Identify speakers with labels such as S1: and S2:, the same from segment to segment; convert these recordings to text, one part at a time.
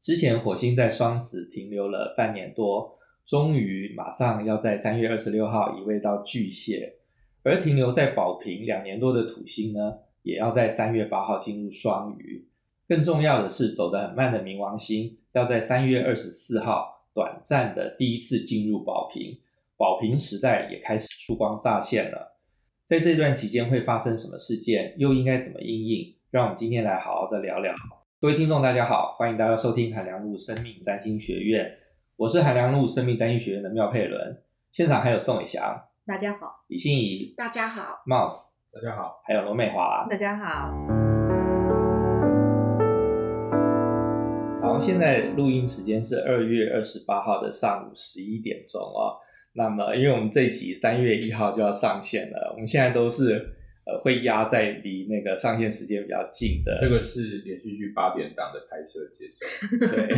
S1: 之前火星在双子停留了半年多，终于马上要在三月二十六号移位到巨蟹，而停留在宝瓶两年多的土星呢，也要在三月八号进入双鱼。更重要的是，走得很慢的冥王星要在三月二十四号短暂的第一次进入宝瓶，宝瓶时代也开始曙光乍现了。在这段期间会发生什么事件，又应该怎么应应？让我们今天来好好的聊聊。各位听众，大家好，欢迎大家收听韩良路生命占星学院，我是韩良路生命占星学院的妙佩伦，现场还有宋伟翔，
S2: 大家好；
S1: 李欣怡，
S3: 大家好
S1: ；Mouse，
S4: 大家好；
S1: 还有罗美华，
S2: 大家好。
S1: 好，现在录音时间是二月二十八号的上午十一点钟哦。那么，因为我们这一集三月一号就要上线了，我们现在都是。呃，会压在离那个上线时间比较近的。
S4: 这个是连续剧八点档的拍摄节奏。
S1: 对，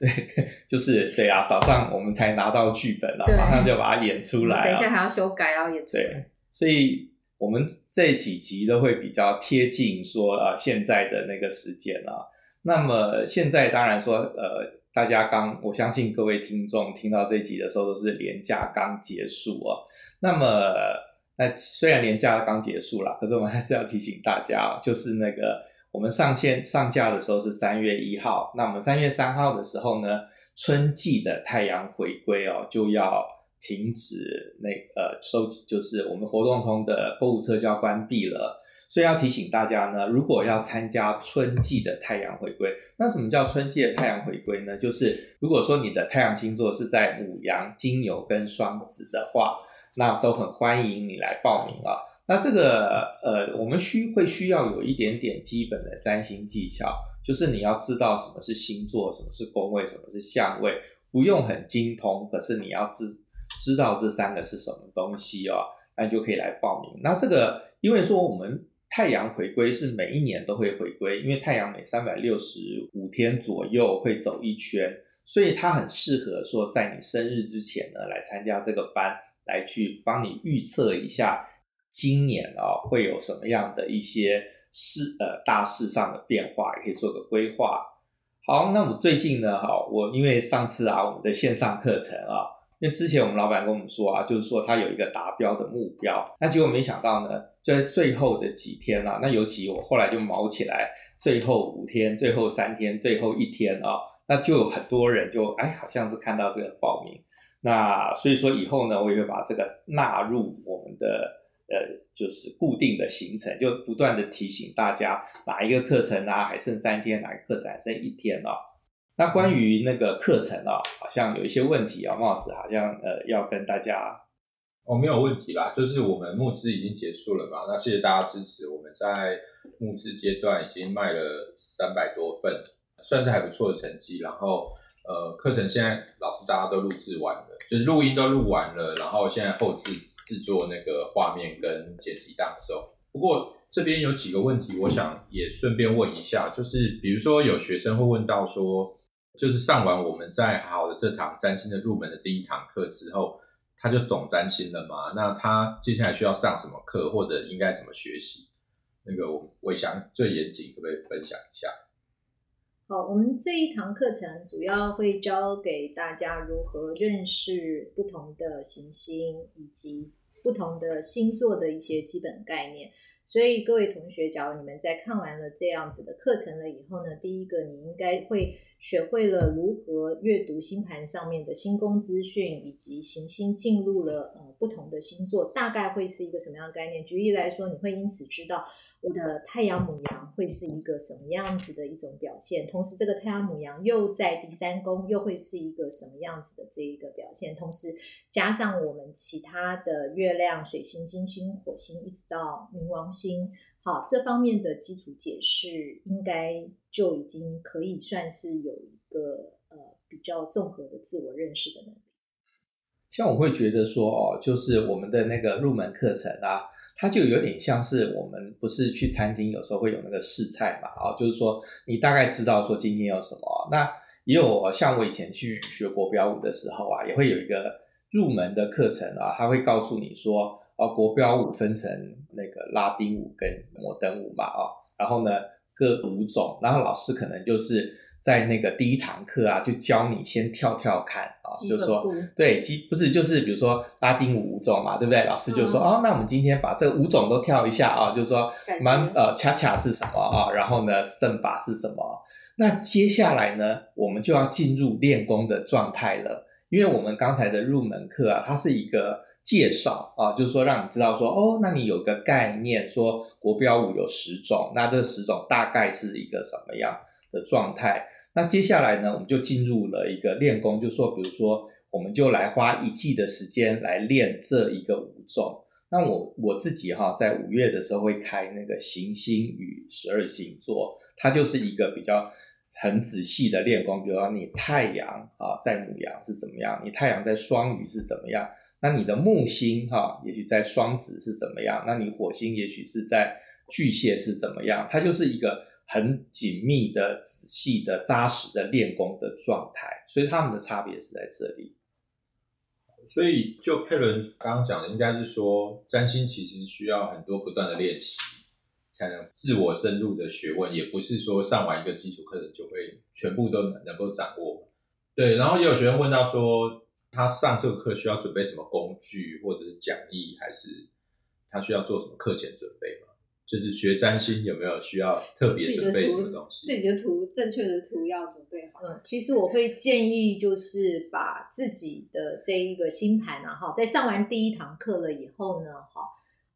S1: 对，就是对啊，早上我们才拿到剧本了，马上就把它演出来。
S2: 等一下还要修改，要演出来。
S1: 对，所以我们这几集都会比较贴近说呃现在的那个时间啊。那么现在当然说呃，大家刚我相信各位听众听到这集的时候都是连假刚结束啊。那么。那虽然年假刚结束了，可是我们还是要提醒大家哦，就是那个我们上线上架的时候是三月一号，那我们三月三号的时候呢，春季的太阳回归哦，就要停止那呃收，就是我们活动通的购物车就要关闭了，所以要提醒大家呢，如果要参加春季的太阳回归，那什么叫春季的太阳回归呢？就是如果说你的太阳星座是在牡羊、金牛跟双子的话。那都很欢迎你来报名啊。那这个呃，我们需会需要有一点点基本的占星技巧，就是你要知道什么是星座，什么是宫位，什么是相位，不用很精通，可是你要知知道这三个是什么东西哦，那你就可以来报名。那这个因为说我们太阳回归是每一年都会回归，因为太阳每三百六十五天左右会走一圈，所以它很适合说在你生日之前呢来参加这个班。来去帮你预测一下今年啊、哦、会有什么样的一些事呃大事上的变化，也可以做个规划。好，那我们最近呢，哈，我因为上次啊我们的线上课程啊，因为之前我们老板跟我们说啊，就是说他有一个达标的目标，那结果没想到呢，就在最后的几天啊，那尤其我后来就卯起来，最后五天、最后三天、最后一天啊，那就有很多人就哎，好像是看到这个报名。那所以说以后呢，我也会把这个纳入我们的呃，就是固定的行程，就不断的提醒大家哪一个课程啊还剩三天，哪个课程还剩一天哦。那关于那个课程啊，好像有一些问题啊，貌似好像呃要跟大家
S4: 哦，没有问题啦，就是我们募资已经结束了嘛，那谢谢大家支持，我们在募资阶段已经卖了三百多份，算是还不错的成绩，然后。呃，课程现在老师大家都录制完了，就是录音都录完了，然后现在后制制作那个画面跟剪辑档的时候。不过这边有几个问题，我想也顺便问一下，就是比如说有学生会问到说，就是上完我们在好的这堂占星的入门的第一堂课之后，他就懂占星了吗？那他接下来需要上什么课，或者应该怎么学习？那个我我想最严谨，可不可以分享一下？
S2: 好，我们这一堂课程主要会教给大家如何认识不同的行星以及不同的星座的一些基本概念。所以各位同学，假如你们在看完了这样子的课程了以后呢，第一个你应该会学会了如何阅读星盘上面的星宫资讯，以及行星进入了呃不同的星座，大概会是一个什么样的概念。举例来说，你会因此知道。我的太阳母羊会是一个什么样子的一种表现？同时，这个太阳母羊又在第三宫，又会是一个什么样子的这一个表现？同时，加上我们其他的月亮、水星、金星、火星，一直到冥王星，好，这方面的基础解释，应该就已经可以算是有一个呃比较综合的自我认识的能力。
S1: 像我会觉得说哦，就是我们的那个入门课程啊。它就有点像是我们不是去餐厅，有时候会有那个试菜嘛，啊，就是说你大概知道说今天有什么。那也有像我以前去学国标舞的时候啊，也会有一个入门的课程啊，他会告诉你说，哦，国标舞分成那个拉丁舞跟摩登舞嘛，啊，然后呢各五种，然后老师可能就是在那个第一堂课啊，就教你先跳跳看啊，就说对，基不是就是比如说拉丁舞五种嘛，对不对？老师就说、嗯、哦，那我们今天把这五种都跳一下啊，就是说蛮呃恰恰是什么啊，然后呢圣法是什么？那接下来呢，我们就要进入练功的状态了，因为我们刚才的入门课啊，它是一个介绍啊，就是说让你知道说哦，那你有个概念，说国标舞有十种，那这十种大概是一个什么样的状态？那接下来呢，我们就进入了一个练功，就说，比如说，我们就来花一季的时间来练这一个舞种。那我我自己哈，在五月的时候会开那个行星与十二星座，它就是一个比较很仔细的练功。比如说，你太阳啊在牡羊是怎么样？你太阳在双鱼是怎么样？那你的木星哈，也许在双子是怎么样？那你火星也许是在巨蟹是怎么样？它就是一个。很紧密的、仔细的、扎实的练功的状态，所以他们的差别是在这里。
S4: 所以，就佩伦刚刚讲的，应该是说，占星其实需要很多不断的练习，才能自我深入的学问，也不是说上完一个基础课程就会全部都能够掌握。对，然后也有学生问到说，他上这个课需要准备什么工具，或者是讲义，还是他需要做什么课前准备吗？就是学占星有没有需要特别准备什么东西？
S2: 自己的图，正确的图要准备好。嗯，其实我会建议，就是把自己的这一个星盘啊，哈，在上完第一堂课了以后呢，哈，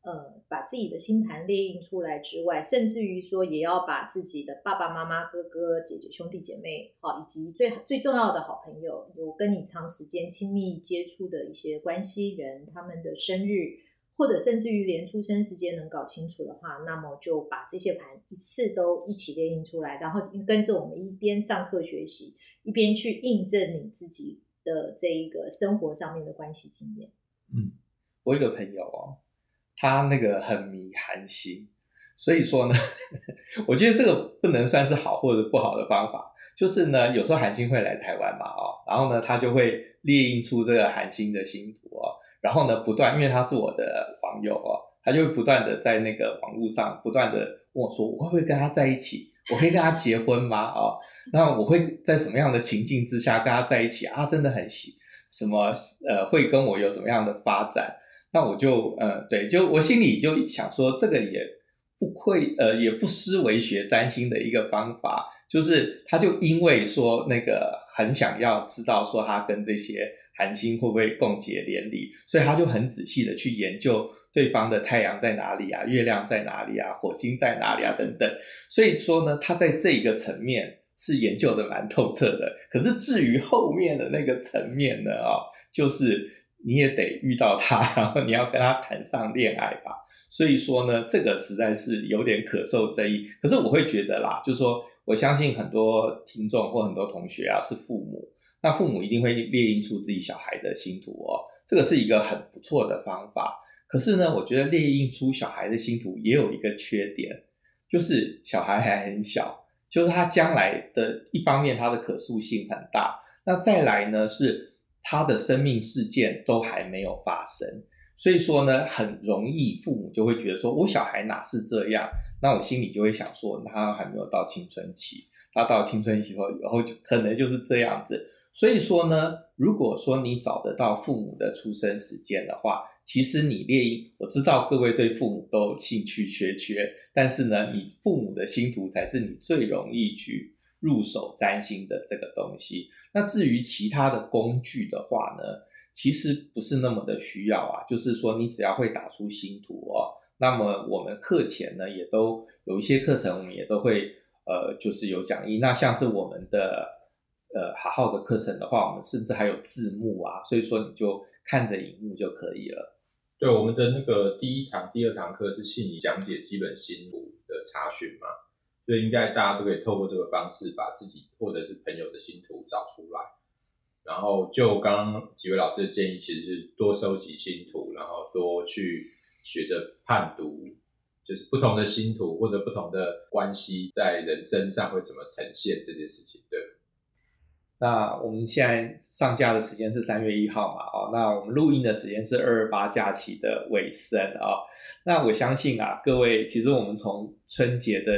S2: 呃，把自己的星盘列印出来之外，甚至于说，也要把自己的爸爸妈妈、哥哥姐姐、兄弟姐妹，哈，以及最最重要的好朋友，有跟你长时间亲密接触的一些关系人，他们的生日。或者甚至于连出生时间能搞清楚的话，那么就把这些盘一次都一起列印出来，然后跟着我们一边上课学习，一边去印证你自己的这一个生活上面的关系经验。
S1: 嗯，我有个朋友哦，他那个很迷韩星，所以说呢，我觉得这个不能算是好或者不好的方法。就是呢，有时候韩星会来台湾嘛，哦，然后呢，他就会列印出这个韩星的星图哦。然后呢，不断，因为他是我的网友哦，他就会不断的在那个网络上不断的问我说：“我会不会跟他在一起？我可以跟他结婚吗？哦，那我会在什么样的情境之下跟他在一起啊？真的很喜什么呃，会跟我有什么样的发展？那我就呃，对，就我心里就想说，这个也不会呃，也不失为学占星的一个方法，就是他就因为说那个很想要知道说他跟这些。韩星会不会共结连理？所以他就很仔细的去研究对方的太阳在哪里啊，月亮在哪里啊，火星在哪里啊等等。所以说呢，他在这一个层面是研究的蛮透彻的。可是至于后面的那个层面呢，啊，就是你也得遇到他，然后你要跟他谈上恋爱吧。所以说呢，这个实在是有点可受争议。可是我会觉得啦，就是说，我相信很多听众或很多同学啊，是父母。那父母一定会列印出自己小孩的星图哦，这个是一个很不错的方法。可是呢，我觉得列印出小孩的星图也有一个缺点，就是小孩还很小，就是他将来的一方面他的可塑性很大，那再来呢是他的生命事件都还没有发生，所以说呢，很容易父母就会觉得说，我小孩哪是这样？那我心里就会想说，他还没有到青春期，他到青春期后以后就可能就是这样子。所以说呢，如果说你找得到父母的出生时间的话，其实你列印，我知道各位对父母都兴趣缺缺，但是呢，你父母的星图才是你最容易去入手占星的这个东西。那至于其他的工具的话呢，其实不是那么的需要啊，就是说你只要会打出星图哦，那么我们课前呢也都有一些课程，我们也都会呃，就是有讲义。那像是我们的。呃，好好的课程的话，我们甚至还有字幕啊，所以说你就看着荧幕就可以了。
S4: 对，我们的那个第一堂、第二堂课是信你讲解基本星图的查询嘛，所以应该大家都可以透过这个方式把自己或者是朋友的星图找出来。然后就刚刚几位老师的建议，其实是多收集星图，然后多去学着判读，就是不同的星图或者不同的关系在人身上会怎么呈现这件事情，对。
S1: 那我们现在上架的时间是三月一号嘛？哦，那我们录音的时间是二二八假期的尾声啊。那我相信啊，各位其实我们从春节的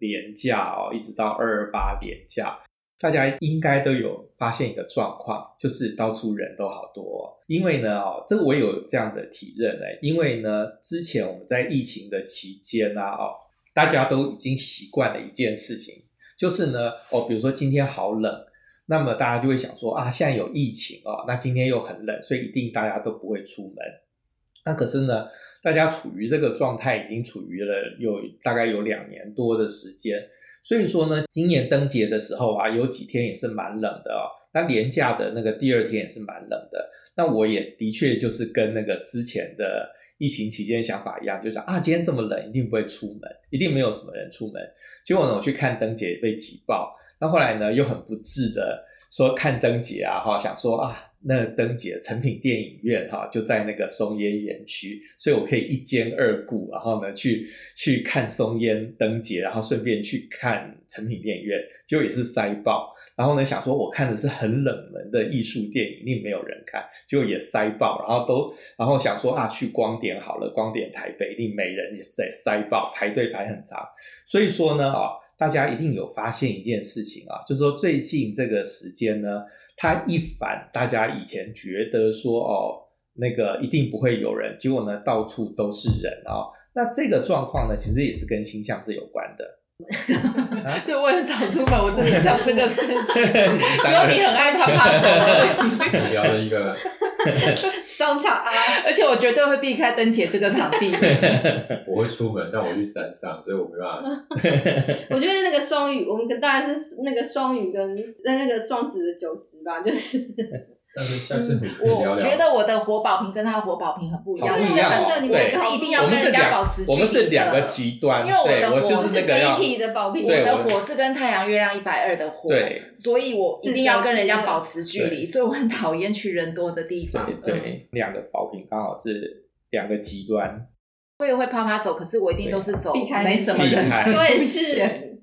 S1: 连假哦，一直到二二八连假，大家应该都有发现一个状况，就是到处人都好多。因为呢，哦，这个我有这样的体认呢，因为呢，之前我们在疫情的期间啊，哦，大家都已经习惯了一件事情，就是呢，哦，比如说今天好冷，那么大家就会想说啊，现在有疫情哦，那今天又很冷，所以一定大家都不会出门。那可是呢，大家处于这个状态已经处于了有大概有两年多的时间，所以说呢，今年灯节的时候啊，有几天也是蛮冷的哦。那连假的那个第二天也是蛮冷的。那我也的确就是跟那个之前的疫情期间想法一样，就是啊，今天这么冷，一定不会出门，一定没有什么人出门。结果呢，我去看灯节被挤爆。那后来呢，又很不智的说看灯节啊，哈，想说啊。那灯节成品电影院哈就在那个松烟园区，所以我可以一兼二顾，然后呢去去看松烟灯节，然后顺便去看成品电影院，结果也是塞爆。然后呢想说我看的是很冷门的艺术电影，一定没有人看，结果也塞爆。然后都然后想说啊去光点好了，光点台北一定没人，也塞塞爆，排队排很长。所以说呢啊，大家一定有发现一件事情啊，就是说最近这个时间呢。他一反大家以前觉得说哦，那个一定不会有人，结果呢到处都是人啊、哦。那这个状况呢，其实也是跟星象是有关的。
S3: 啊、对，我很少出门，我真的想这个事情。只有你很爱怕怕走。
S4: 聊了一个。
S3: 中场啊！而且我绝对会避开灯节这个场地。
S4: 我会出门，但我去山上，所以我没办法。
S3: 我觉得那个双鱼，我们跟大家是那个双鱼跟那那个双子的九十吧，就是。
S4: 但是下次你
S3: 我觉得我的活宝瓶跟他的活宝瓶很不一样，不一样。你们是一定要跟人家保持距离的。
S1: 我们是两个极端，
S3: 因为我的火是集体的宝瓶，我
S1: 的
S3: 火是跟太阳、月亮一百二的火，
S1: 对，
S3: 所以我一定要跟人家保持距离，所以我很讨厌去人多的地方。
S1: 对对，两个宝瓶刚好是两个极端。
S3: 我也会啪啪走，可是我一定都是走
S2: 避开
S3: 没什么人，对是。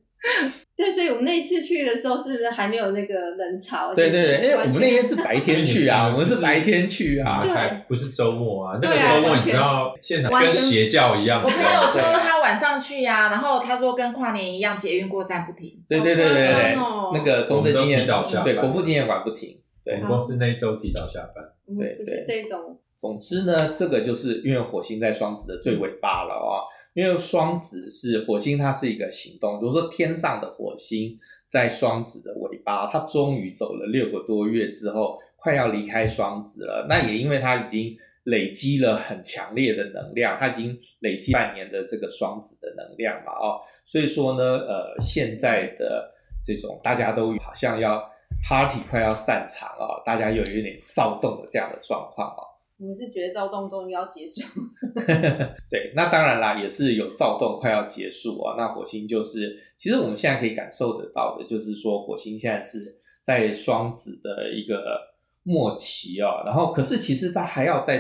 S3: 对，所以我们那一次去的时候，是不是还没有那个人潮？
S1: 对对对，因为我们那天是白天去啊，我们是白天去啊，
S4: 还不是周末啊。那个周末你知道，现场跟邪教一样。
S3: 我朋友说他晚上去呀，然后他说跟跨年一样，捷运过站不停。
S1: 对对对对对，那个中正纪念馆，对国父纪念馆不停。对，
S4: 我们公司那一周提早下班。
S1: 对对，
S3: 这种。
S1: 总之呢，这个就是因为火星在双子的最尾巴了啊。因为双子是火星，它是一个行动。比如说天上的火星在双子的尾巴，它终于走了六个多月之后，快要离开双子了。那也因为它已经累积了很强烈的能量，它已经累积半年的这个双子的能量嘛，哦，所以说呢，呃，现在的这种大家都好像要 party 快要散场啊，大家又有点躁动的这样的状况哦啊。
S3: 你是觉得躁动终于要结束？
S1: 对，那当然啦，也是有躁动快要结束啊。那火星就是，其实我们现在可以感受得到的，就是说火星现在是在双子的一个末期啊。然后，可是其实它还要在，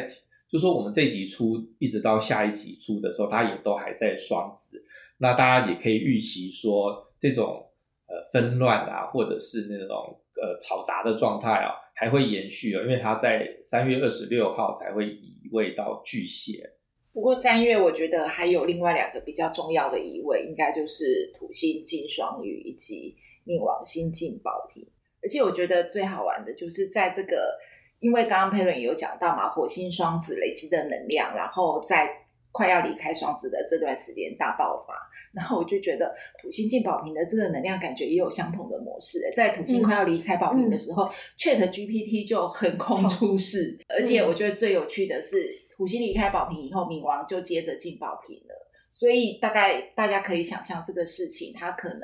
S1: 就是说我们这集出一直到下一集出的时候，它也都还在双子。那大家也可以预习说，这种呃纷乱啊，或者是那种呃吵杂的状态啊。还会延续哦，因为它在三月二十六号才会移位到巨蟹。
S3: 不过三月我觉得还有另外两个比较重要的移位，应该就是土星进双鱼以及冥王星进宝瓶。而且我觉得最好玩的就是在这个，因为刚刚佩伦有讲到嘛，火星双子累积的能量，然后在快要离开双子的这段时间大爆发。然后我就觉得土星进宝瓶的这个能量感觉也有相同的模式，在土星快要离开宝瓶的时候，嗯，Chat GPT 就横空出世，嗯，而且我觉得最有趣的是，土星离开宝瓶以后，冥王就接着进宝瓶了，所以大概大家可以想象这个事情，它可能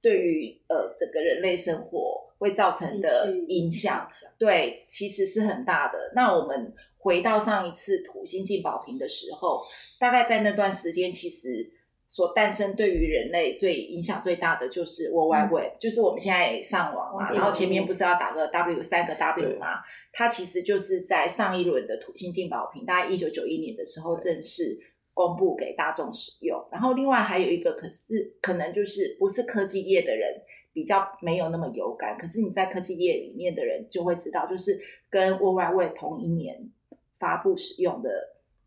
S3: 对于呃整个人类生活会造成的影响，对，其实是很大的。那我们回到上一次土星进宝瓶的时候，大概在那段时间，其实。所诞生对于人类最影响最大的就是 World Wide Web，、嗯、就是我们现在上网嘛，然后前面不是要打个 W 三个 W 吗？它其实就是在上一轮的土星进宝瓶，大概一九九一年的时候正式公布给大众使用。然后另外还有一个，可是可能就是不是科技业的人比较没有那么有感，可是你在科技业里面的人就会知道，就是跟 World Wide Web 同一年发布使用的。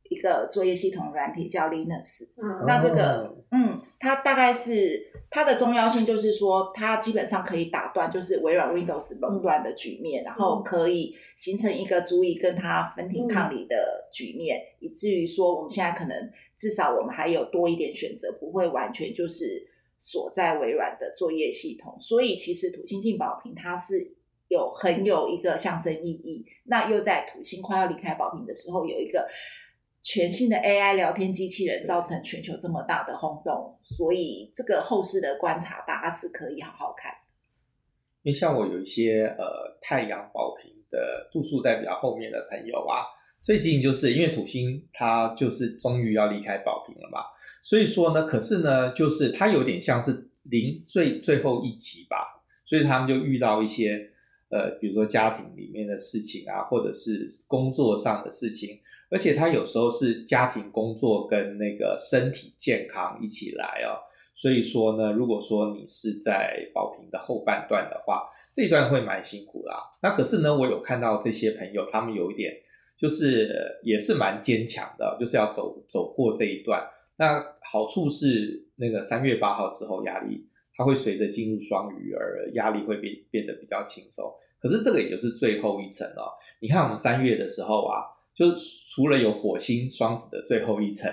S3: 一个作业系统软体叫 Linux，嗯，那这个，嗯，它大概是它的重要性就是说，它基本上可以打断就是微软 Windows 垄断的局面，嗯、然后可以形成一个足以跟它分庭抗礼的局面，嗯、以至于说我们现在可能至少我们还有多一点选择，不会完全就是锁在微软的作业系统。所以其实土星进宝瓶它是有很有一个象征意义，那又在土星快要离开宝瓶的时候有一个。全新的 AI 聊天机器人造成全球这么大的轰动，所以这个后世的观察，大家是可以好好看。
S1: 因为像我有一些呃太阳宝瓶的度数在比较后面的朋友啊，最近就是因为土星它就是终于要离开宝瓶了嘛，所以说呢，可是呢，就是它有点像是临最最后一集吧，所以他们就遇到一些呃，比如说家庭里面的事情啊，或者是工作上的事情。而且他有时候是家庭、工作跟那个身体健康一起来哦，所以说呢，如果说你是在宝瓶的后半段的话，这一段会蛮辛苦啦。那可是呢，我有看到这些朋友，他们有一点就是也是蛮坚强的，就是要走走过这一段。那好处是那个三月八号之后，压力它会随着进入双鱼而压力会变变得比较轻松。可是这个也就是最后一层哦。你看我们三月的时候啊。就除了有火星双子的最后一层，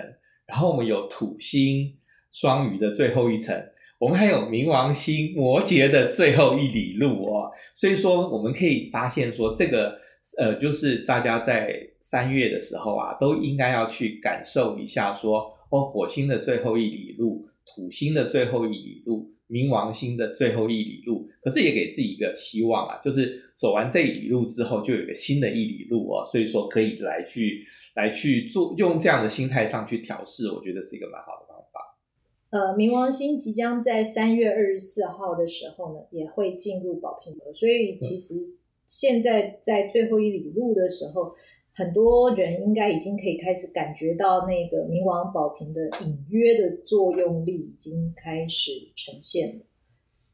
S1: 然后我们有土星双鱼的最后一层，我们还有冥王星摩羯的最后一里路哦。所以说，我们可以发现说，这个呃，就是大家在三月的时候啊，都应该要去感受一下说，哦，火星的最后一里路，土星的最后一里路。冥王星的最后一里路，可是也给自己一个希望啊，就是走完这一里路之后，就有一个新的一里路哦，所以说可以来去来去做，用这样的心态上去调试，我觉得是一个蛮好的方法。
S2: 呃，冥王星即将在三月二十四号的时候呢，也会进入宝瓶座，所以其实现在在最后一里路的时候。很多人应该已经可以开始感觉到那个冥王宝瓶的隐约的作用力已经开始呈现了。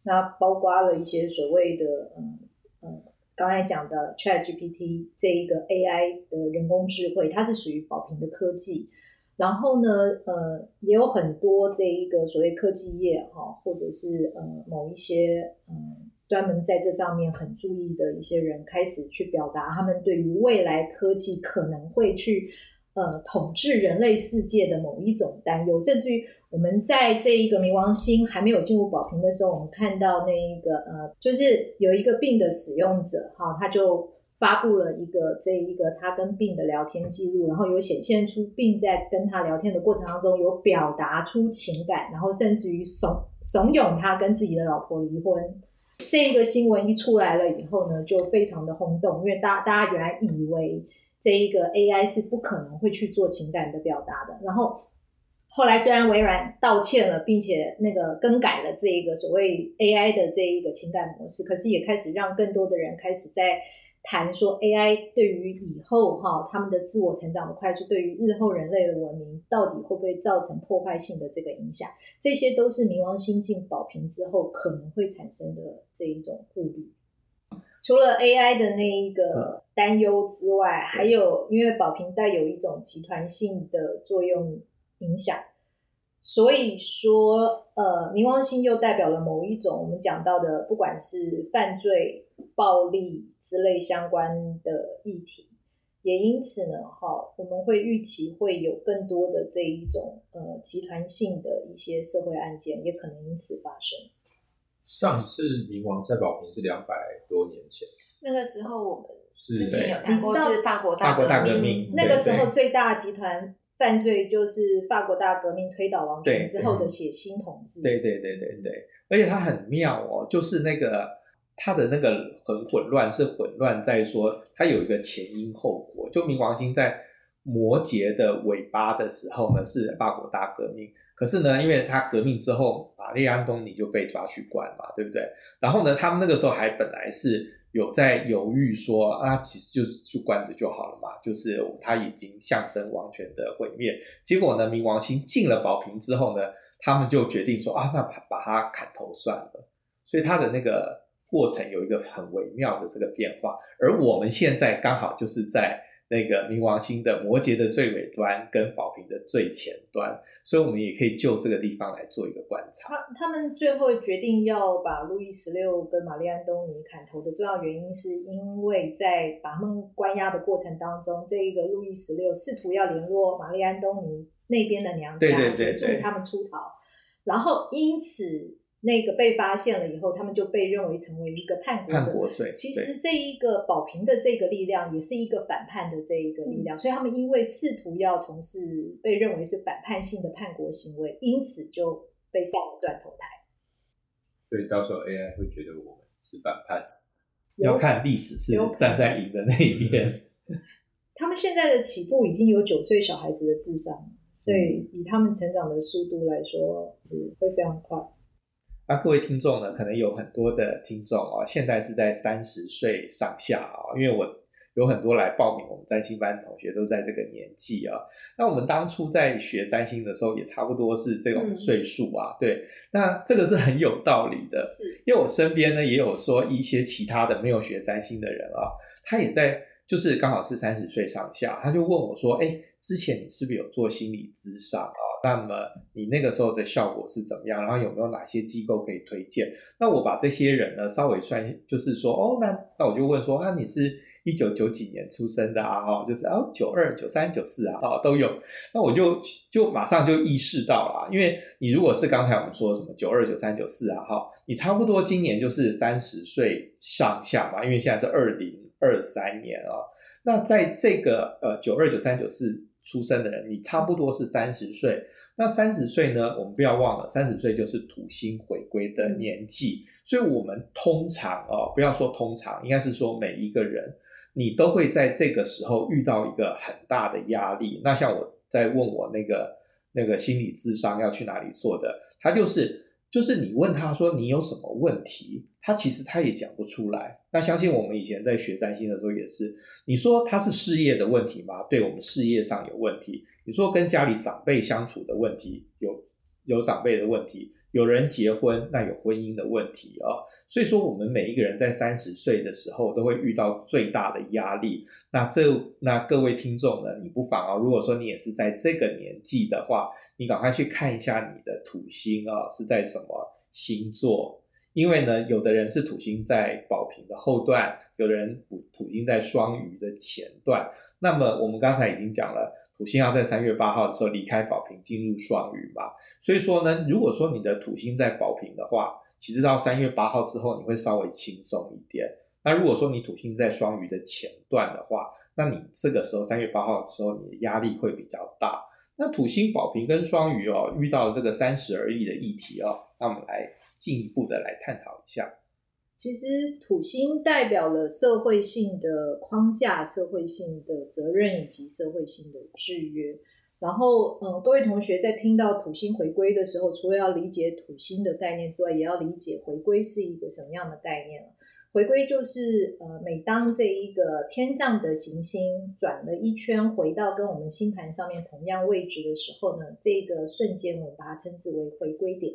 S2: 那包括了一些所谓的嗯嗯，刚才讲的 ChatGPT 这一个 AI 的人工智慧，它是属于宝瓶的科技。然后呢，呃，也有很多这一个所谓科技业哈，或者是呃某一些嗯。专门在这上面很注意的一些人，开始去表达他们对于未来科技可能会去呃统治人类世界的某一种担忧，甚至于我们在这一个冥王星还没有进入宝瓶的时候，我们看到那一个呃，就是有一个病的使用者哈，他就发布了一个这一个他跟病的聊天记录，然后有显现出病在跟他聊天的过程当中有表达出情感，然后甚至于怂怂恿他跟自己的老婆离婚。这个新闻一出来了以后呢，就非常的轰动，因为大大家原来以为这一个 AI 是不可能会去做情感的表达的，然后后来虽然微软道歉了，并且那个更改了这一个所谓 AI 的这一个情感模式，可是也开始让更多的人开始在。谈说 AI 对于以后哈他们的自我成长的快速，对于日后人类的文明到底会不会造成破坏性的这个影响，这些都是冥王星进宝瓶之后可能会产生的这一种顾虑。除了 AI 的那一个担忧之外，还有因为宝瓶带有一种集团性的作用影响。所以说，呃，冥王星又代表了某一种我们讲到的，不管是犯罪、暴力之类相关的议题，也因此呢，哈，我们会预期会有更多的这一种呃集团性的一些社会案件，也可能因此发生。
S4: 上次冥王在宝瓶是两百多年前，
S3: 那个时候我们之前有谈过是法国大革命，
S2: 那个时候最大集团。犯罪就是法国大革命推倒王权之后的血腥统治。
S1: 对对对对对，而且它很妙哦，就是那个它的那个很混乱，是混乱在说它有一个前因后果。就冥王星在摩羯的尾巴的时候呢，是法国大革命。可是呢，因为他革命之后，玛丽安东尼就被抓去关嘛，对不对？然后呢，他们那个时候还本来是。有在犹豫说啊，其实就就关着就好了嘛，就是他已经象征王权的毁灭。结果呢，冥王星进了宝瓶之后呢，他们就决定说啊，那把把它砍头算了。所以他的那个过程有一个很微妙的这个变化。而我们现在刚好就是在那个冥王星的摩羯的最尾端跟宝瓶的最前端，所以我们也可以就这个地方来做一个观察。
S2: 他他们最后决定要把路易十六跟玛丽安东尼砍头的重要原因，是因为在把他们关押的过程当中，这一个路易十六试图要联络玛丽安东尼那边的娘家，协助他们出逃，然后因此。那个被发现了以后，他们就被认为成为一个叛国者。
S1: 叛国罪。
S2: 其实这一个保平的这个力量，也是一个反叛的这一个力量。嗯、所以他们因为试图要从事被认为是反叛性的叛国行为，因此就被上了断头台。
S4: 所以到时候 AI 会觉得我们是反叛，
S1: 要看历史是站在赢的那一边。
S2: 他们现在的起步已经有九岁小孩子的智商，所以以他们成长的速度来说，是会非常快。
S1: 那各位听众呢，可能有很多的听众啊，现在是在三十岁上下啊，因为我有很多来报名我们占星班的同学都在这个年纪啊。那我们当初在学占星的时候，也差不多是这种岁数啊。嗯、对，那这个是很有道理的，是因为我身边呢也有说一些其他的没有学占星的人啊，他也在就是刚好是三十岁上下，他就问我说：“哎，之前你是不是有做心理咨商啊？”那么你那个时候的效果是怎么样？然后有没有哪些机构可以推荐？那我把这些人呢稍微算，就是说哦，那那我就问说啊，你是一九九几年出生的啊？哈，就是哦，九二、九三、九四啊，哦都有。那我就就马上就意识到了，因为你如果是刚才我们说什么九二、九三、九四啊，哈，你差不多今年就是三十岁上下嘛，因为现在是二零二三年啊。那在这个呃九二、九三、九四。出生的人，你差不多是三十岁。那三十岁呢？我们不要忘了，三十岁就是土星回归的年纪。所以，我们通常哦，不要说通常，应该是说每一个人，你都会在这个时候遇到一个很大的压力。那像我在问我那个那个心理智商要去哪里做的，他就是。就是你问他说你有什么问题，他其实他也讲不出来。那相信我们以前在学占星的时候也是，你说他是事业的问题吗？对，我们事业上有问题。你说跟家里长辈相处的问题，有有长辈的问题。有人结婚，那有婚姻的问题啊、哦，所以说我们每一个人在三十岁的时候都会遇到最大的压力。那这那各位听众呢，你不妨啊，如果说你也是在这个年纪的话，你赶快去看一下你的土星啊是在什么星座，因为呢，有的人是土星在宝瓶的后段，有的人土土星在双鱼的前段。那么我们刚才已经讲了。土星要在三月八号的时候离开宝瓶进入双鱼嘛，所以说呢，如果说你的土星在宝瓶的话，其实到三月八号之后你会稍微轻松一点。那如果说你土星在双鱼的前段的话，那你这个时候三月八号的时候你的压力会比较大。那土星宝瓶跟双鱼哦，遇到这个三十而立的议题哦，那我们来进一步的来探讨一下。
S2: 其实土星代表了社会性的框架、社会性的责任以及社会性的制约。然后，嗯，各位同学在听到土星回归的时候，除了要理解土星的概念之外，也要理解回归是一个什么样的概念了。回归就是，呃，每当这一个天上的行星转了一圈，回到跟我们星盘上面同样位置的时候呢，这个瞬间我们把它称之为回归点。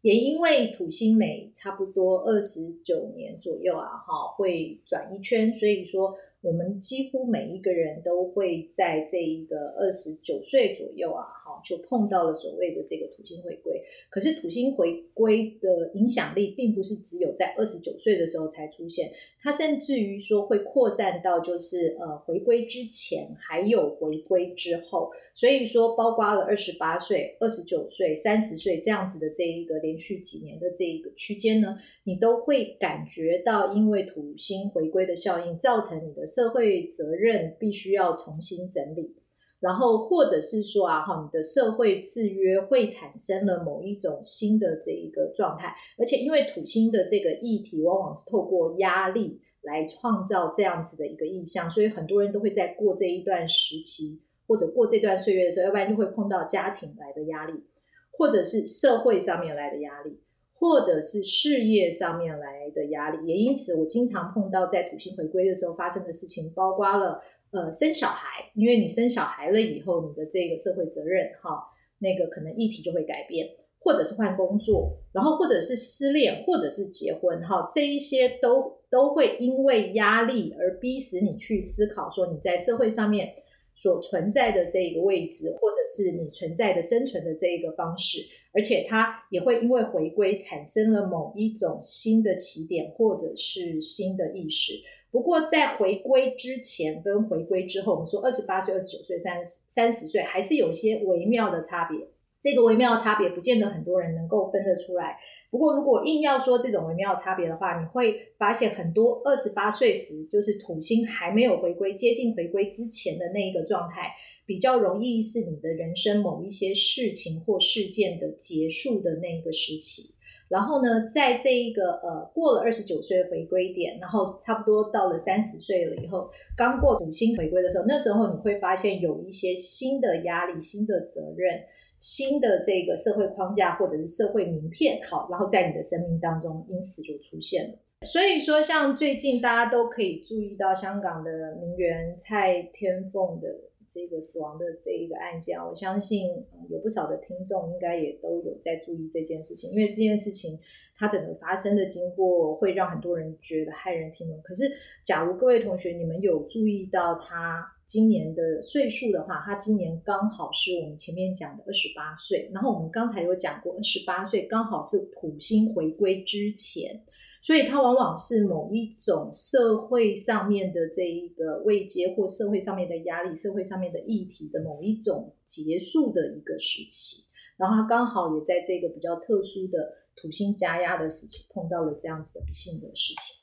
S2: 也因为土星每差不多二十九年左右啊，哈，会转一圈，所以说。我们几乎每一个人都会在这一个二十九岁左右啊，好，就碰到了所谓的这个土星回归。可是土星回归的影响力并不是只有在二十九岁的时候才出现，它甚至于说会扩散到就是呃回归之前，还有回归之后。所以说，包括了二十八岁、二十九岁、三十岁这样子的这一个连续几年的这一个区间呢，你都会感觉到，因为土星回归的效应，造成你的社会责任必须要重新整理，然后或者是说啊，哈，你的社会制约会产生了某一种新的这一个状态，而且因为土星的这个议题往往是透过压力来创造这样子的一个意象，所以很多人都会在过这一段时期或者过这段岁月的时候，要不然就会碰到家庭来的压力，或者是社会上面来的压力。或者是事业上面来的压力，也因此我经常碰到在土星回归的时候发生的事情，包括了呃生小孩，因为你生小孩了以后，你的这个社会责任哈，那个可能议题就会改变，或者是换工作，然后或者是失恋，或者是结婚哈，这一些都都会因为压力而逼使你去思考，说你在社会上面所存在的这一个位置，或者是你存在的生存的这一个方式，而且它也会因为回归产生了某一种新的起点，或者是新的意识。不过在回归之前跟回归之后，我们说二十八岁、二十九岁、三十三十岁，还是有些微妙的差别。这个微妙的差别，不见得很多人能够分得出来。不过，如果硬要说这种微妙差别的话，你会发现很多二十八岁时，就是土星还没有回归、接近回归之前的那一个状态，比较容易是你的人生某一些事情或事件的结束的那一个时期。然后呢，在这一个呃过了二十九岁回归点，然后差不多到了三十岁了以后，刚过土星回归的时候，那时候你会发现有一些新的压力、新的责任。新的这个社会框架或者是社会名片，好，然后在你的生命当中，因此就出现了。所以说，像最近大家都可以注意到香港的名媛蔡天凤的这个死亡的这一个案件，我相信有不少的听众应该也都有在注意这件事情，因为这件事情它整个发生的经过会让很多人觉得骇人听闻。可是，假如各位同学你们有注意到他。今年的岁数的话，他今年刚好是我们前面讲的二十八岁。然后我们刚才有讲过，二十八岁刚好是土星回归之前，所以它往往是某一种社会上面的这一个位阶，或社会上面的压力、社会上面的议题的某一种结束的一个时期。然后他刚好也在这个比较特殊的土星加压的时期，碰到了这样子的不幸的事情。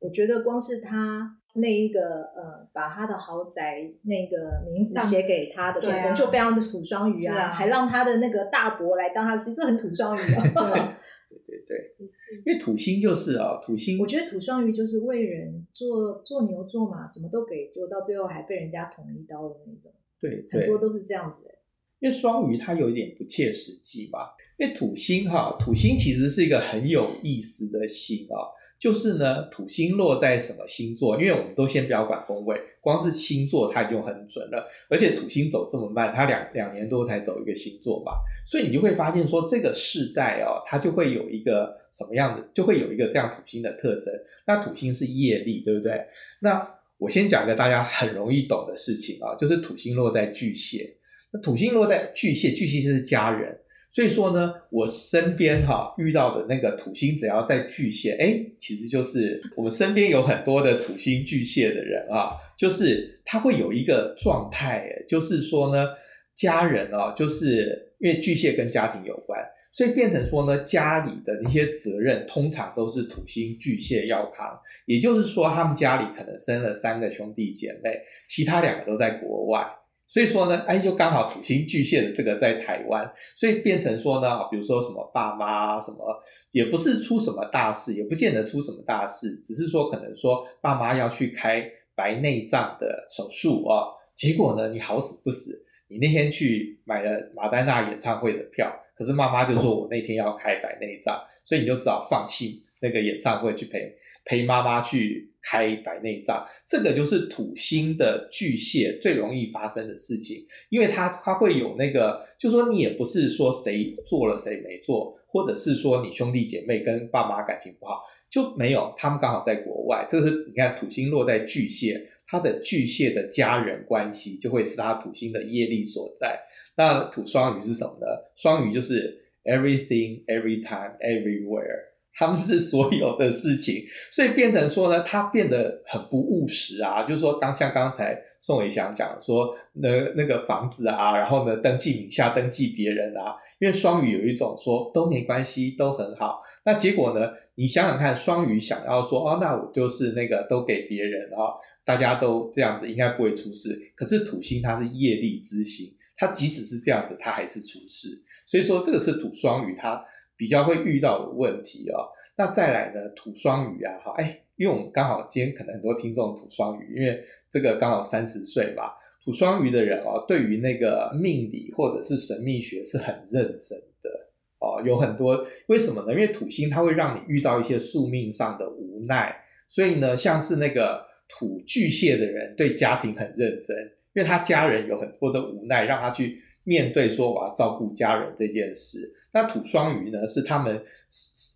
S2: 我觉得光是他。那一个呃，把他的豪宅那个名字写给他的，啊、就非常的土双鱼啊，啊还让他的那个大伯来当他的，这很土双鱼啊。
S1: 对对对对，因为土星就是啊，土星。
S2: 我觉得土双鱼就是为人做做牛做马，什么都给，结果到最后还被人家捅一刀的那种。
S1: 对，对
S2: 很多都是这样子的。
S1: 因为双鱼它有一点不切实际吧？因为土星哈，土星其实是一个很有意思的星啊。就是呢，土星落在什么星座？因为我们都先不要管宫位，光是星座它就很准了。而且土星走这么慢，它两两年多才走一个星座嘛，所以你就会发现说，这个世代哦，它就会有一个什么样的，就会有一个这样土星的特征。那土星是业力，对不对？那我先讲一个大家很容易懂的事情啊，就是土星落在巨蟹。那土星落在巨蟹，巨蟹是家人。所以说呢，我身边哈遇到的那个土星，只要在巨蟹，哎，其实就是我们身边有很多的土星巨蟹的人啊，就是他会有一个状态，就是说呢，家人啊，就是因为巨蟹跟家庭有关，所以变成说呢，家里的那些责任通常都是土星巨蟹要扛，也就是说，他们家里可能生了三个兄弟姐妹，其他两个都在国外。所以说呢，哎，就刚好土星巨蟹的这个在台湾，所以变成说呢，比如说什么爸妈什么，也不是出什么大事，也不见得出什么大事，只是说可能说爸妈要去开白内障的手术啊，结果呢，你好死不死，你那天去买了马丹娜演唱会的票，可是妈妈就说我那天要开白内障，所以你就只好放弃那个演唱会去陪陪妈妈去。开白内障，这个就是土星的巨蟹最容易发生的事情，因为它它会有那个，就说你也不是说谁做了谁没做，或者是说你兄弟姐妹跟爸妈感情不好，就没有，他们刚好在国外，这个是你看土星落在巨蟹，他的巨蟹的家人关系就会是他土星的业力所在。那土双鱼是什么呢？双鱼就是 everything, every time, everywhere。他们是所有的事情，所以变成说呢，他变得很不务实啊。就是说，刚像刚才宋伟祥讲说，那那个房子啊，然后呢，登记名下登记别人啊，因为双鱼有一种说都没关系，都很好。那结果呢，你想想看，双鱼想要说哦，那我就是那个都给别人啊，大家都这样子，应该不会出事。可是土星它是业力之星，它即使是这样子，它还是出事。所以说，这个是土双鱼它。比较会遇到的问题啊、哦，那再来呢，土双鱼啊，哈，哎，因为我们刚好今天可能很多听众土双鱼，因为这个刚好三十岁吧，土双鱼的人哦，对于那个命理或者是神秘学是很认真的哦，有很多为什么呢？因为土星它会让你遇到一些宿命上的无奈，所以呢，像是那个土巨蟹的人对家庭很认真，因为他家人有很多的无奈，让他去。面对说我要照顾家人这件事。那土双鱼呢，是他们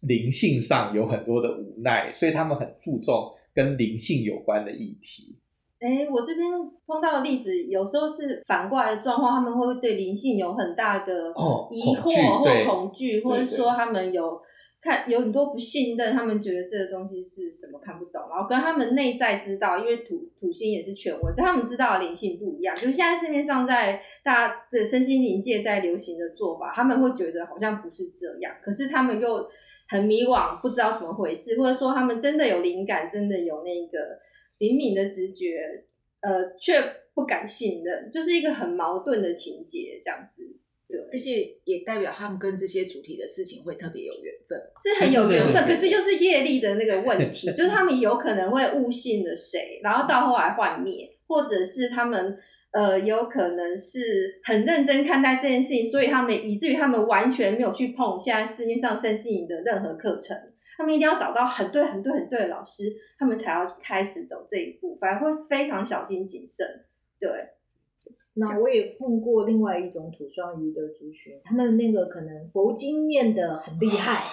S1: 灵性上有很多的无奈，所以他们很注重跟灵性有关的议题。
S5: 哎，我这边碰到的例子，有时候是反过来的状况，他们会对灵性有很大的疑惑或恐惧，或者说他们有。看有很多不信任，他们觉得这个东西是什么看不懂，然后跟他们内在知道，因为土土星也是权威，但他们知道的灵性不一样。就是现在市面上在大家的身心灵界在流行的做法，他们会觉得好像不是这样，可是他们又很迷惘，不知道怎么回事，或者说他们真的有灵感，真的有那个灵敏的直觉，呃，却不敢信任，就是一个很矛盾的情节，这样子。
S3: 对而且也代表他们跟这些主题的事情会特别有缘分，
S5: 是很有缘分。可是又是业力的那个问题，就是他们有可能会误信了谁，然后到后来幻灭，或者是他们呃有可能是很认真看待这件事情，所以他们以至于他们完全没有去碰现在市面上身心灵的任何课程，他们一定要找到很对很对很对的老师，他们才要开始走这一步，反而会非常小心谨慎，对。
S2: 那我也碰过另外一种土双鱼的族群，他们那个可能佛经念的很厉害，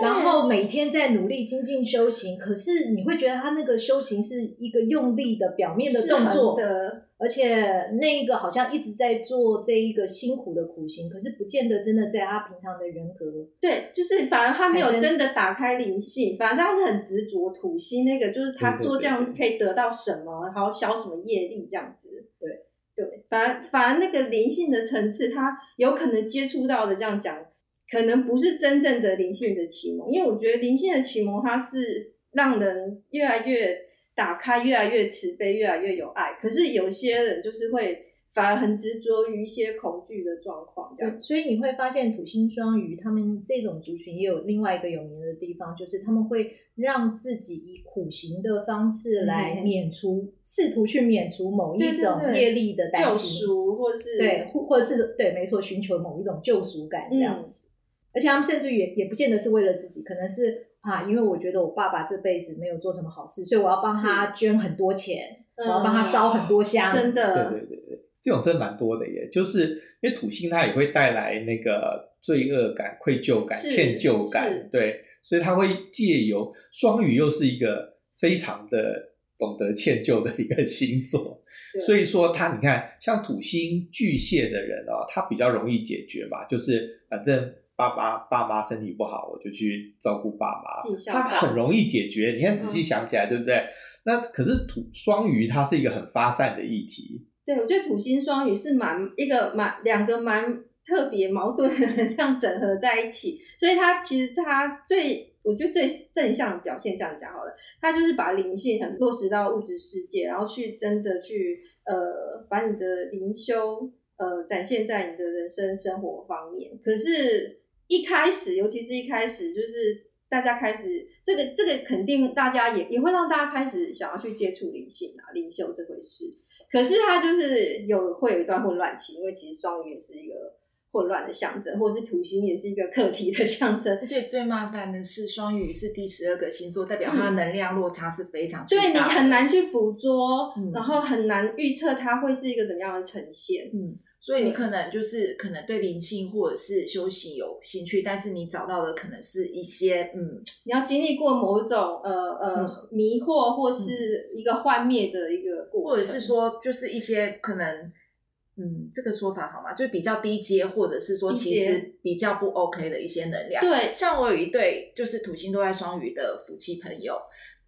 S2: 然后每天在努力精进修行，可是你会觉得他那个修行是一个用力的表面的动作的，而且那个好像一直在做这一个辛苦的苦行，可是不见得真的在他平常的人格。
S5: 对，就是反而他没有真的打开灵性，反而他是很执着土星那个，就是他做这样子可以得到什么，然后消什么业力这样子，对。对，反而反而那个灵性的层次，他有可能接触到的，这样讲，可能不是真正的灵性的启蒙，因为我觉得灵性的启蒙，它是让人越来越打开，越来越慈悲，越来越有爱。可是有些人就是会。反而很执着于一些恐惧的状况，这样。
S2: 所以你会发现土星双鱼他们这种族群也有另外一个有名的地方，就是他们会让自己以苦行的方式来免除，试、嗯、图去免除某一种业力的担
S5: 心，救赎，或是
S2: 对，或或者是对，没错，寻求某一种救赎感这样子。嗯、而且他们甚至也也不见得是为了自己，可能是啊，因为我觉得我爸爸这辈子没有做什么好事，所以我要帮他捐很多钱，我要帮他烧很多香，
S5: 真的，
S1: 对对对对。这种真的蛮多的耶，就是因为土星它也会带来那个罪恶感、愧疚感、歉疚感，对，所以它会借由双鱼又是一个非常的懂得歉疚的一个星座，所以说他你看像土星巨蟹的人哦，他比较容易解决吧，就是反正爸爸爸妈身体不好，我就去照顾爸妈，他很容易解决。你看仔细想起来，嗯、对不对？那可是土双鱼它是一个很发散的议题。
S5: 对，我觉得土星双鱼是蛮一个蛮两个蛮特别矛盾的能量整合在一起，所以它其实它最我觉得最正向的表现这样讲好了，它就是把灵性很落实到物质世界，然后去真的去呃把你的灵修呃展现在你的人生生活方面。可是，一开始尤其是一开始，就是大家开始这个这个肯定大家也也会让大家开始想要去接触灵性啊灵修这回事。可是它就是有会有一段混乱期，因为其实双鱼也是一个混乱的象征，或者是土星也是一个课题的象征。
S3: 而且最麻烦的是，双鱼是第十二个星座，代表它的能量落差是非常。
S5: 对，你很难去捕捉，嗯、然后很难预测它会是一个怎么样的呈现。
S3: 嗯。所以你可能就是可能对灵性或者是修行有兴趣，但是你找到的可能是一些嗯，
S5: 你要经历过某种呃呃、嗯、迷惑或是一个幻灭的一个过程，
S3: 或者是说就是一些可能嗯这个说法好吗？就比较低阶，或者是说其实比较不 OK 的一些能量。
S5: 对，
S3: 像我有一对就是土星都在双鱼的夫妻朋友，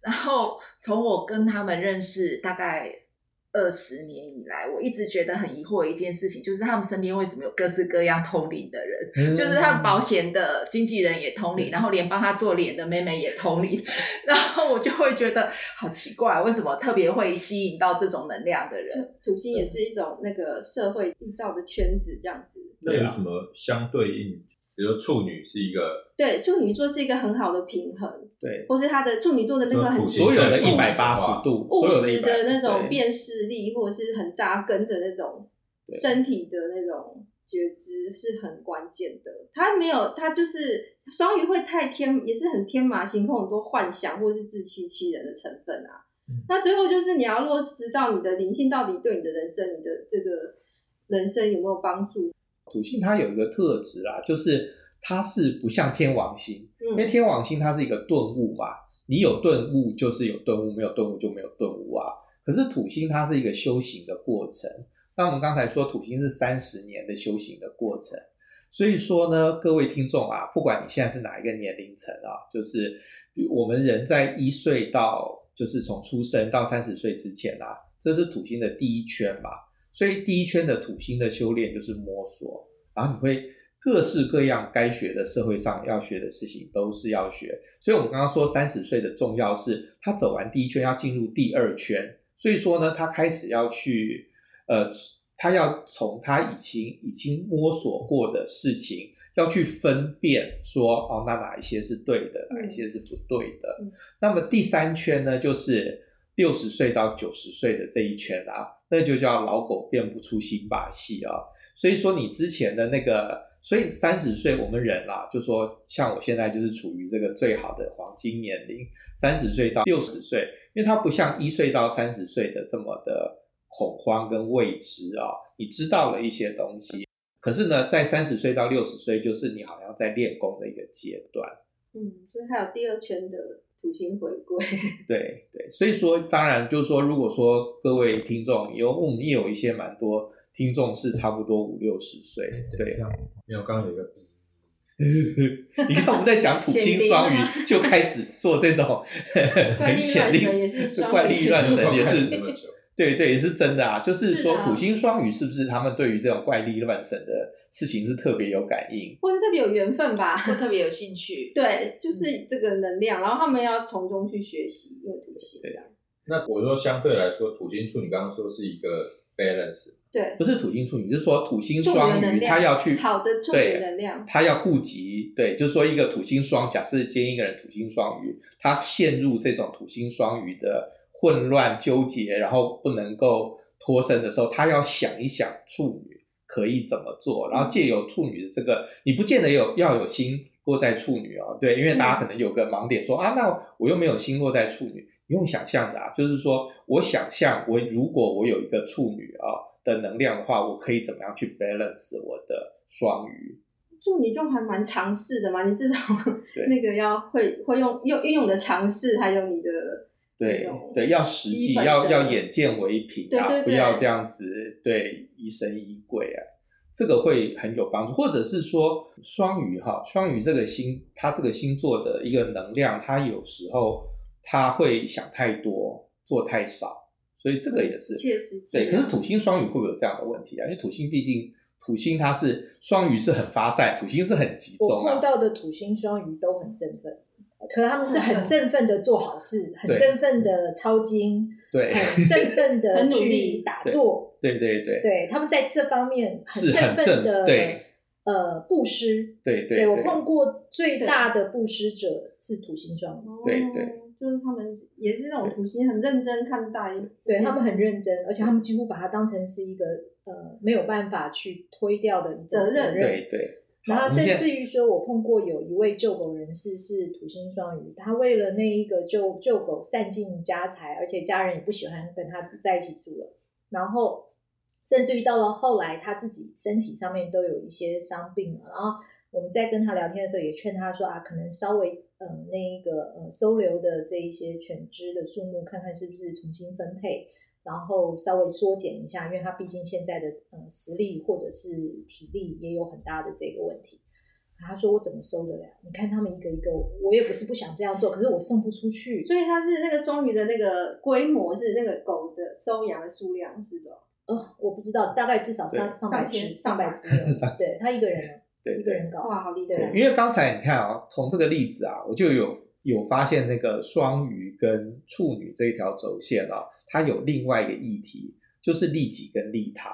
S3: 然后从我跟他们认识大概。二十年以来，我一直觉得很疑惑一件事情，就是他们身边为什么有各式各样通灵的人？嗯、就是他们保险的经纪人也通灵，嗯、然后连帮他做脸的妹妹也通灵，嗯、然后我就会觉得好奇怪，为什么特别会吸引到这种能量的人？
S5: 土星也是一种那个社会遇到的圈子，这样子。
S4: 那有什么相对应？比如说处女是一个，
S5: 对，处女座是一个很好的平衡，
S1: 对，
S5: 或是他的处女座的那个很
S1: 所有的一百八十度
S5: 务实的那种辨识力，或者是很扎根的那种身体的那种觉知是很关键的。他没有，他就是双鱼会太天，也是很天马行空，很多幻想或者是自欺欺人的成分啊。嗯、那最后就是你要落实到你的灵性到底对你的人生，你的这个人生有没有帮助？
S1: 土星它有一个特质啊，就是它是不像天王星，
S5: 嗯、
S1: 因为天王星它是一个顿悟嘛，你有顿悟就是有顿悟，没有顿悟就没有顿悟啊。可是土星它是一个修行的过程。那我们刚才说土星是三十年的修行的过程，所以说呢，各位听众啊，不管你现在是哪一个年龄层啊，就是我们人在一岁到就是从出生到三十岁之前啊，这是土星的第一圈嘛，所以第一圈的土星的修炼就是摸索，然后你会各式各样该学的社会上要学的事情都是要学，所以我们刚刚说三十岁的重要是他走完第一圈要进入第二圈，所以说呢，他开始要去。呃，他要从他已经已经摸索过的事情，要去分辨说，哦，那哪一些是对的，哪一些是不对的。
S2: 嗯、
S1: 那么第三圈呢，就是六十岁到九十岁的这一圈啊，那就叫老狗变不出新把戏啊。所以说，你之前的那个，所以三十岁我们人啦、就说像我现在就是处于这个最好的黄金年龄，三十岁到六十岁，因为它不像一岁到三十岁的这么的。恐慌跟未知啊，你知道了一些东西，可是呢，在三十岁到六十岁，就是你好像在练功的一个阶段。
S5: 嗯，所以还有第二圈的土星回归。
S1: 对对，所以说当然就是说，如果说各位听众有，我们也有一些蛮多听众是差不多五六十岁。对，
S4: 对没有，刚刚有一个，
S1: 你看我们在讲土星双鱼，就开始做这种很显灵，怪力乱神也是。对对，也是真的啊！就是说，土星双鱼是不是他们对于这种怪力乱神的事情是特别有感应，
S5: 或是特别有缘分吧？
S3: 会特别有兴趣。
S5: 对，就是这个能量，然后他们要从中去学习，因为土星。
S1: 对啊。
S4: 那我说相对来说，土星处女刚刚说是一个 balance，
S5: 对，
S1: 不是土星处女，就是说土星双鱼，他要去
S5: 好的处女能量，
S1: 他要顾及，对，就是说一个土星双，假设今天一个人土星双鱼，他陷入这种土星双鱼的。混乱纠结，然后不能够脱身的时候，他要想一想处女可以怎么做，然后借由处女的这个，你不见得有要有心落在处女哦，对，因为大家可能有个盲点说，说啊，那我又没有心落在处女，你用想象的啊，就是说我想象我如果我有一个处女啊的能量的话，我可以怎么样去 balance 我的双鱼？
S5: 处女就还蛮尝试的嘛，你至少 那个要会会用用运用的尝试，还有你的。
S1: 对对，要实际，要要眼见为凭啊，
S5: 对对对，
S1: 不要这样子对疑神疑鬼啊，这个会很有帮助。或者是说双鱼哈，双鱼这个星，它这个星座的一个能量，它有时候它会想太多，做太少，所以这个也是
S5: 确实
S1: 对。可是土星双鱼会不会有这样的问题啊？因为土星毕竟土星它是双鱼是很发散，土星是很集中啊。
S2: 我碰到的土星双鱼都很振奋。可是他们是很振奋的做好事，很振奋的抄经，
S1: 对，
S2: 很振奋的 去打坐，
S1: 对对对，
S2: 对，他们在这方面很振奋的，对，呃，布施，
S1: 对对，
S2: 对我碰过最大的布施者是土星双鱼，
S1: 对对，
S5: 就是他们也是那种土星很认真看待，
S2: 对他们很认真，而且他们几乎把它当成是一个呃没有办法去推掉的责任，
S1: 对对。
S2: 然后甚至于说，我碰过有一位救狗人士是土星双鱼，他为了那一个救救狗散尽家财，而且家人也不喜欢跟他在一起住了。然后甚至于到了后来，他自己身体上面都有一些伤病了。然后我们在跟他聊天的时候，也劝他说啊，可能稍微嗯、呃、那一个呃收留的这一些犬只的数目，看看是不是重新分配。然后稍微缩减一下，因为他毕竟现在的嗯实力或者是体力也有很大的这个问题。他说：“我怎么收得了？你看他们一个一个，我也不是不想这样做，可是我送不出去。
S5: 所以他是那个双鱼的那个规模是那个狗的收养的数量是的？
S2: 哦，我不知道，大概至少上上百只，上百只。对他一个人呢，
S1: 对
S2: 一个人搞
S5: 哇，好厉害！
S1: 因为刚才你看啊，从这个例子啊，我就有有发现那个双鱼跟处女这一条轴线啊。”它有另外一个议题，就是利己跟利他。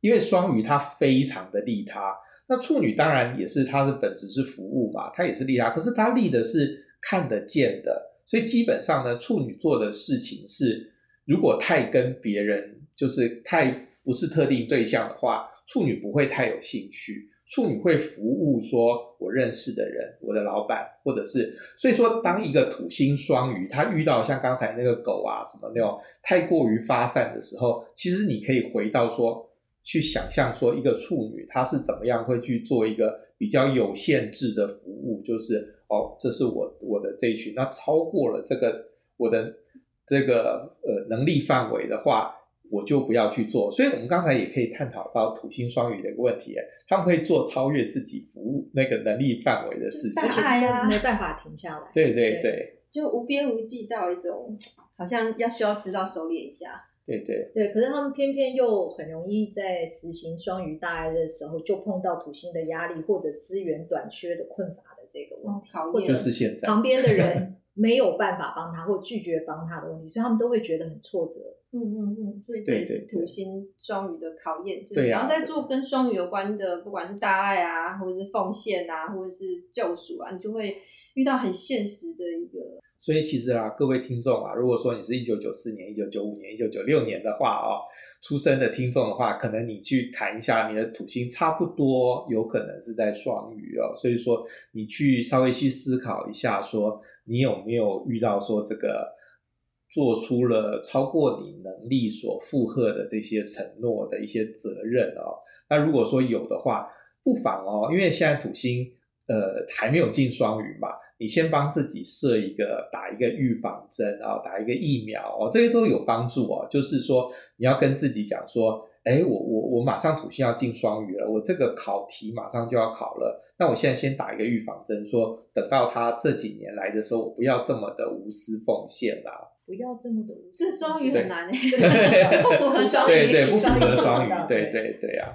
S1: 因为双鱼它非常的利他，那处女当然也是，它的本质是服务嘛，它也是利他。可是它利的是看得见的，所以基本上呢，处女做的事情是，如果太跟别人就是太不是特定对象的话，处女不会太有兴趣。处女会服务，说我认识的人，我的老板，或者是，所以说，当一个土星双鱼，他遇到像刚才那个狗啊什么那种太过于发散的时候，其实你可以回到说，去想象说一个处女她是怎么样会去做一个比较有限制的服务，就是哦，这是我我的这一群，那超过了这个我的这个呃能力范围的话。我就不要去做，所以我们刚才也可以探讨到土星双鱼的一个问题，他们会做超越自己服务那个能力范围的事情，
S2: 而且他没办法停下来。
S1: 对对对，
S5: 就无边无际到一种好像要需要知道收敛一下。
S1: 对对
S2: 对，可是他们偏偏又很容易在实行双鱼大爱的时候，就碰到土星的压力或者资源短缺的困乏的这个问题，
S5: 哦、
S2: 或者
S1: 就是现在
S2: 旁边的人 没有办法帮他或拒绝帮他的问题，所以他们都会觉得很挫折。
S5: 嗯嗯嗯，所以这也是土星双鱼的考
S1: 验，对
S5: 然后在做跟双鱼有关的，不管是大爱啊，或者是奉献啊，或者是救赎啊，你就会遇到很现实的一个。
S1: 所以其实啊，各位听众啊，如果说你是一九九四年、一九九五年、一九九六年的话哦，出生的听众的话，可能你去谈一下你的土星差不多有可能是在双鱼哦，所以说你去稍微去思考一下，说你有没有遇到说这个。做出了超过你能力所负荷的这些承诺的一些责任哦，那如果说有的话，不妨哦，因为现在土星呃还没有进双鱼嘛，你先帮自己设一个打一个预防针啊，打一个疫苗哦，这些都有帮助哦。就是说你要跟自己讲说，哎，我我我马上土星要进双鱼了，我这个考题马上就要考了，那我现在先打一个预防针，说等到他这几年来的时候，我不要这么的无私奉献啦。
S2: 不要这么多，
S5: 这双鱼很难诶，
S1: 对
S5: 不符合双鱼，
S1: 对对，不符合双鱼，对对对啊，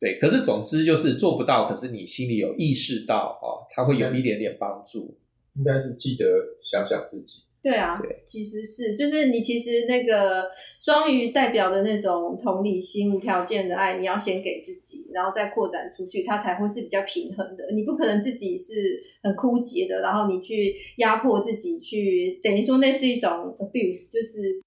S1: 对。可是总之就是做不到，可是你心里有意识到哦，它会有一点点帮助。
S4: 应该是记得想想自己。
S5: 对啊，对，其实是就是你其实那个双鱼代表的那种同理心、无条件的爱，你要先给自己，然后再扩展出去，它才会是比较平衡的。你不可能自己是很枯竭的，然后你去压迫自己去，去等于说那是一种 abuse，就是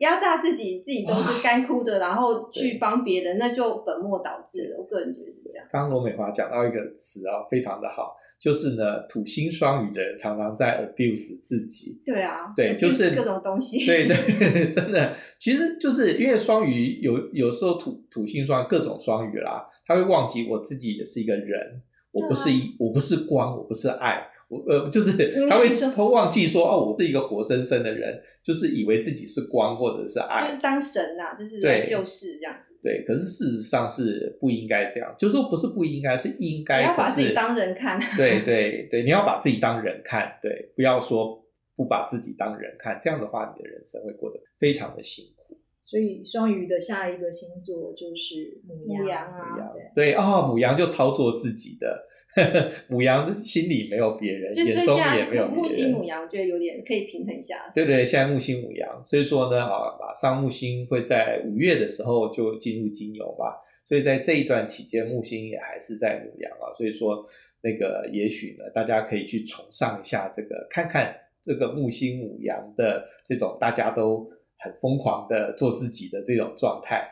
S5: 压榨自己，自己都是干枯的，然后去帮别人，那就本末倒置了。我个人觉得是这样。
S1: 刚刚罗美华讲到一个词啊，非常的好。就是呢，土星双鱼的人常常在 abuse 自己。
S5: 对啊，
S1: 对，就是
S5: 各种东西。
S1: 对对，真的，其实就是因为双鱼有有时候土土星双各种双鱼啦，他会忘记我自己也是一个人，我不是一，啊、我不是光，我不是爱。我呃，就是他会他忘记说哦，我是一个活生生的人，就是以为自己是光或者是爱，
S5: 就是当神呐、啊，就是来救世这样子。
S1: 对，可是事实上是不应该这样，就是说不是不应该，是应该。
S5: 你要把自己当人看。
S1: 对对 对，你要把自己当人看，对，不要说不把自己当人看，这样的话，你的人生会过得非常的辛苦。
S2: 所以双鱼的下一个星座就是母羊，
S5: 啊，
S1: 对，对哦，牡羊就操作自己的。牡羊心里没有别人，眼中也没有别人。
S5: 木星母羊，觉得有点可以平衡一下。
S1: 对对，现在木星母羊，所以说呢，啊，马上木星会在五月的时候就进入金牛嘛，所以在这一段期间，木星也还是在母羊啊，所以说那个也许呢，大家可以去崇尚一下这个，看看这个木星母羊的这种大家都很疯狂的做自己的这种状态。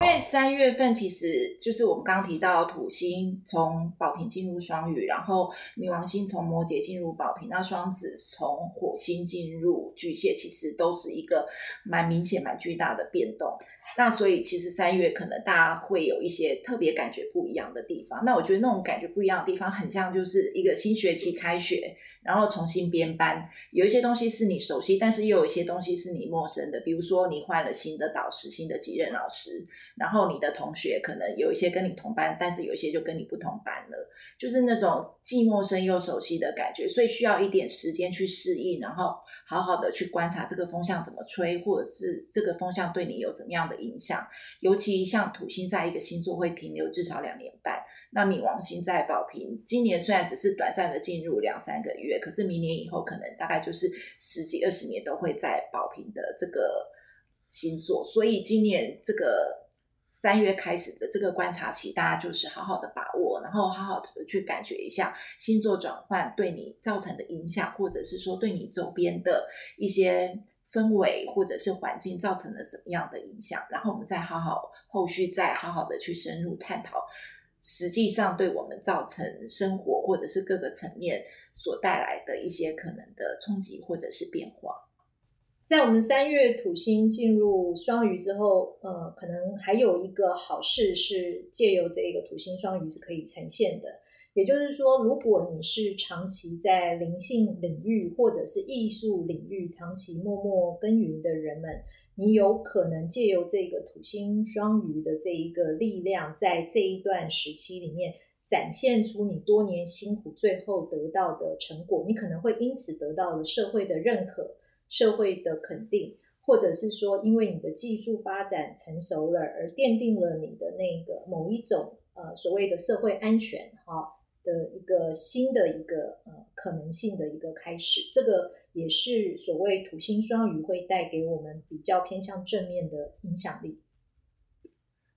S3: 因为三月份其实就是我们刚刚提到土星从宝瓶进入双鱼，然后冥王星从摩羯进入宝瓶，那双子从火星进入巨蟹，其实都是一个蛮明显、蛮巨大的变动。那所以其实三月可能大家会有一些特别感觉不一样的地方。那我觉得那种感觉不一样的地方，很像就是一个新学期开学，然后重新编班，有一些东西是你熟悉，但是又有一些东西是你陌生的。比如说你换了新的导师、新的几任老师，然后你的同学可能有一些跟你同班，但是有一些就跟你不同班了，就是那种既陌生又熟悉的感觉。所以需要一点时间去适应，然后好好的去观察这个风向怎么吹，或者是这个风向对你有怎么样的影响，尤其像土星在一个星座会停留至少两年半，那冥王星在宝瓶，今年虽然只是短暂的进入两三个月，可是明年以后可能大概就是十几二十年都会在宝瓶的这个星座，所以今年这个三月开始的这个观察期，大家就是好好的把握，然后好好的去感觉一下星座转换对你造成的影响，或者是说对你周边的一些。氛围或者是环境造成了什么样的影响？然后我们再好好后续再好好的去深入探讨，实际上对我们造成生活或者是各个层面所带来的一些可能的冲击或者是变化。
S2: 在我们三月土星进入双鱼之后，呃，可能还有一个好事是借由这个土星双鱼是可以呈现的。也就是说，如果你是长期在灵性领域或者是艺术领域长期默默耕耘的人们，你有可能借由这个土星双鱼的这一个力量，在这一段时期里面展现出你多年辛苦最后得到的成果。你可能会因此得到了社会的认可。社会的肯定，或者是说，因为你的技术发展成熟了，而奠定了你的那个某一种呃所谓的社会安全哈的一个新的一个呃可能性的一个开始，这个也是所谓土星双鱼会带给我们比较偏向正面的影响力。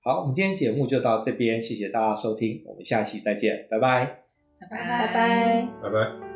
S1: 好，我们今天节目就到这边，谢谢大家收听，我们下期再见，拜拜，
S3: 拜拜，
S2: 拜拜，
S4: 拜拜。